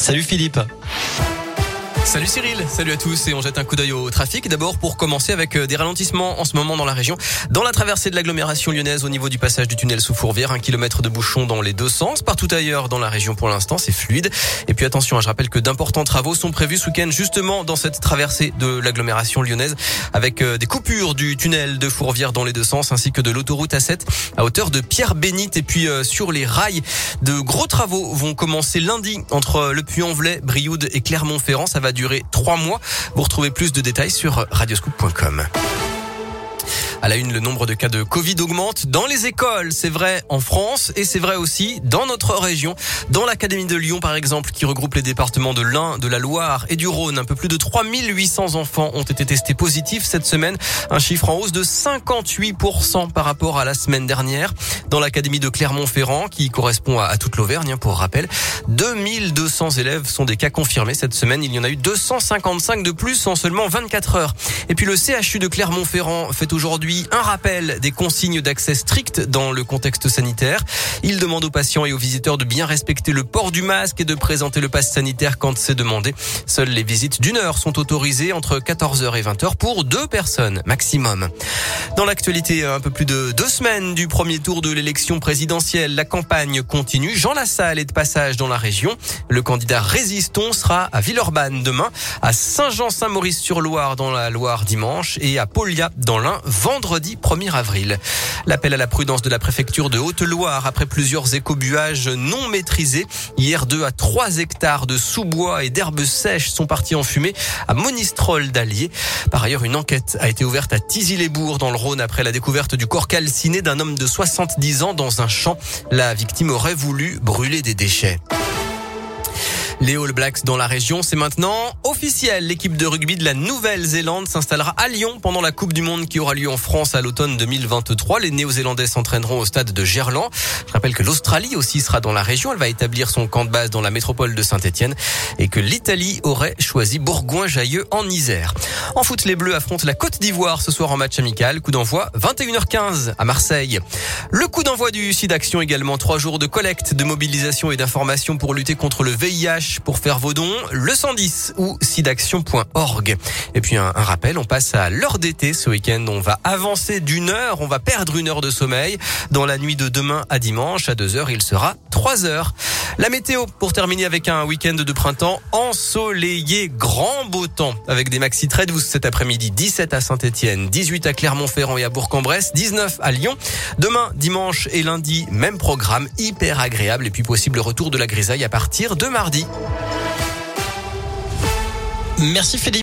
Salut Philippe. Salut Cyril, salut à tous et on jette un coup d'œil au trafic. D'abord pour commencer avec euh, des ralentissements en ce moment dans la région. Dans la traversée de l'agglomération lyonnaise au niveau du passage du tunnel sous Fourvière, un kilomètre de bouchon dans les deux sens. Partout ailleurs dans la région pour l'instant c'est fluide. Et puis attention, hein, je rappelle que d'importants travaux sont prévus ce week-end justement dans cette traversée de l'agglomération lyonnaise avec euh, des coupures du tunnel de Fourvière dans les deux sens ainsi que de l'autoroute A7 à hauteur de Pierre-Bénite. Et puis euh, sur les rails, de gros travaux vont commencer lundi entre le Puy-en-Velay, Brioude et Clermont-Ferrand. Ça va durer trois mois. Vous retrouvez plus de détails sur radioscoop.com. À la une, le nombre de cas de Covid augmente dans les écoles. C'est vrai en France et c'est vrai aussi dans notre région. Dans l'Académie de Lyon, par exemple, qui regroupe les départements de l'Ain, de la Loire et du Rhône. Un peu plus de 3800 enfants ont été testés positifs cette semaine. Un chiffre en hausse de 58% par rapport à la semaine dernière. Dans l'Académie de Clermont-Ferrand, qui correspond à, toute l'Auvergne, hein, pour rappel, 2200 élèves sont des cas confirmés cette semaine. Il y en a eu 255 de plus en seulement 24 heures. Et puis le CHU de Clermont-Ferrand fait aujourd'hui un rappel des consignes d'accès strictes dans le contexte sanitaire. Il demande aux patients et aux visiteurs de bien respecter le port du masque et de présenter le pass sanitaire quand c'est demandé. Seules les visites d'une heure sont autorisées entre 14h et 20h pour deux personnes maximum. Dans l'actualité, un peu plus de deux semaines du premier tour de l'élection présidentielle, la campagne continue. Jean Lassalle est de passage dans la région. Le candidat résistant sera à Villeurbanne demain, à Saint-Jean-Saint-Maurice-sur-Loire dans la Loire dimanche et à Paulia dans l'Ain vendredi vendredi 1er avril. L'appel à la prudence de la préfecture de Haute-Loire après plusieurs écobuages non maîtrisés. Hier, 2 à 3 hectares de sous-bois et d'herbes sèches sont partis en fumée à Monistrol d'Allier. Par ailleurs, une enquête a été ouverte à Tizy-les-Bourgs dans le Rhône après la découverte du corps calciné d'un homme de 70 ans dans un champ. La victime aurait voulu brûler des déchets. Les All Blacks dans la région, c'est maintenant officiel. L'équipe de rugby de la Nouvelle-Zélande s'installera à Lyon pendant la Coupe du Monde qui aura lieu en France à l'automne 2023. Les Néo-Zélandais s'entraîneront au stade de Gerland. Je rappelle que l'Australie aussi sera dans la région. Elle va établir son camp de base dans la métropole de Saint-Etienne et que l'Italie aurait choisi Bourgoin-Jailleux en Isère. En foot, les Bleus affrontent la Côte d'Ivoire ce soir en match amical. Coup d'envoi 21h15 à Marseille. Le coup d'envoi du site Action également. Trois jours de collecte, de mobilisation et d'information pour lutter contre le VIH pour faire vos dons, le 110 ou sidaction.org. Et puis un, rappel, on passe à l'heure d'été ce week-end. On va avancer d'une heure, on va perdre une heure de sommeil. Dans la nuit de demain à dimanche, à 2 heures, il sera 3 heures. La météo pour terminer avec un week-end de printemps ensoleillé, grand beau temps avec des maxi très douces cet après-midi. 17 à Saint-Etienne, 18 à Clermont-Ferrand et à Bourg-en-Bresse, 19 à Lyon. Demain, dimanche et lundi, même programme, hyper agréable et puis possible retour de la grisaille à partir de mardi. Merci Philippe.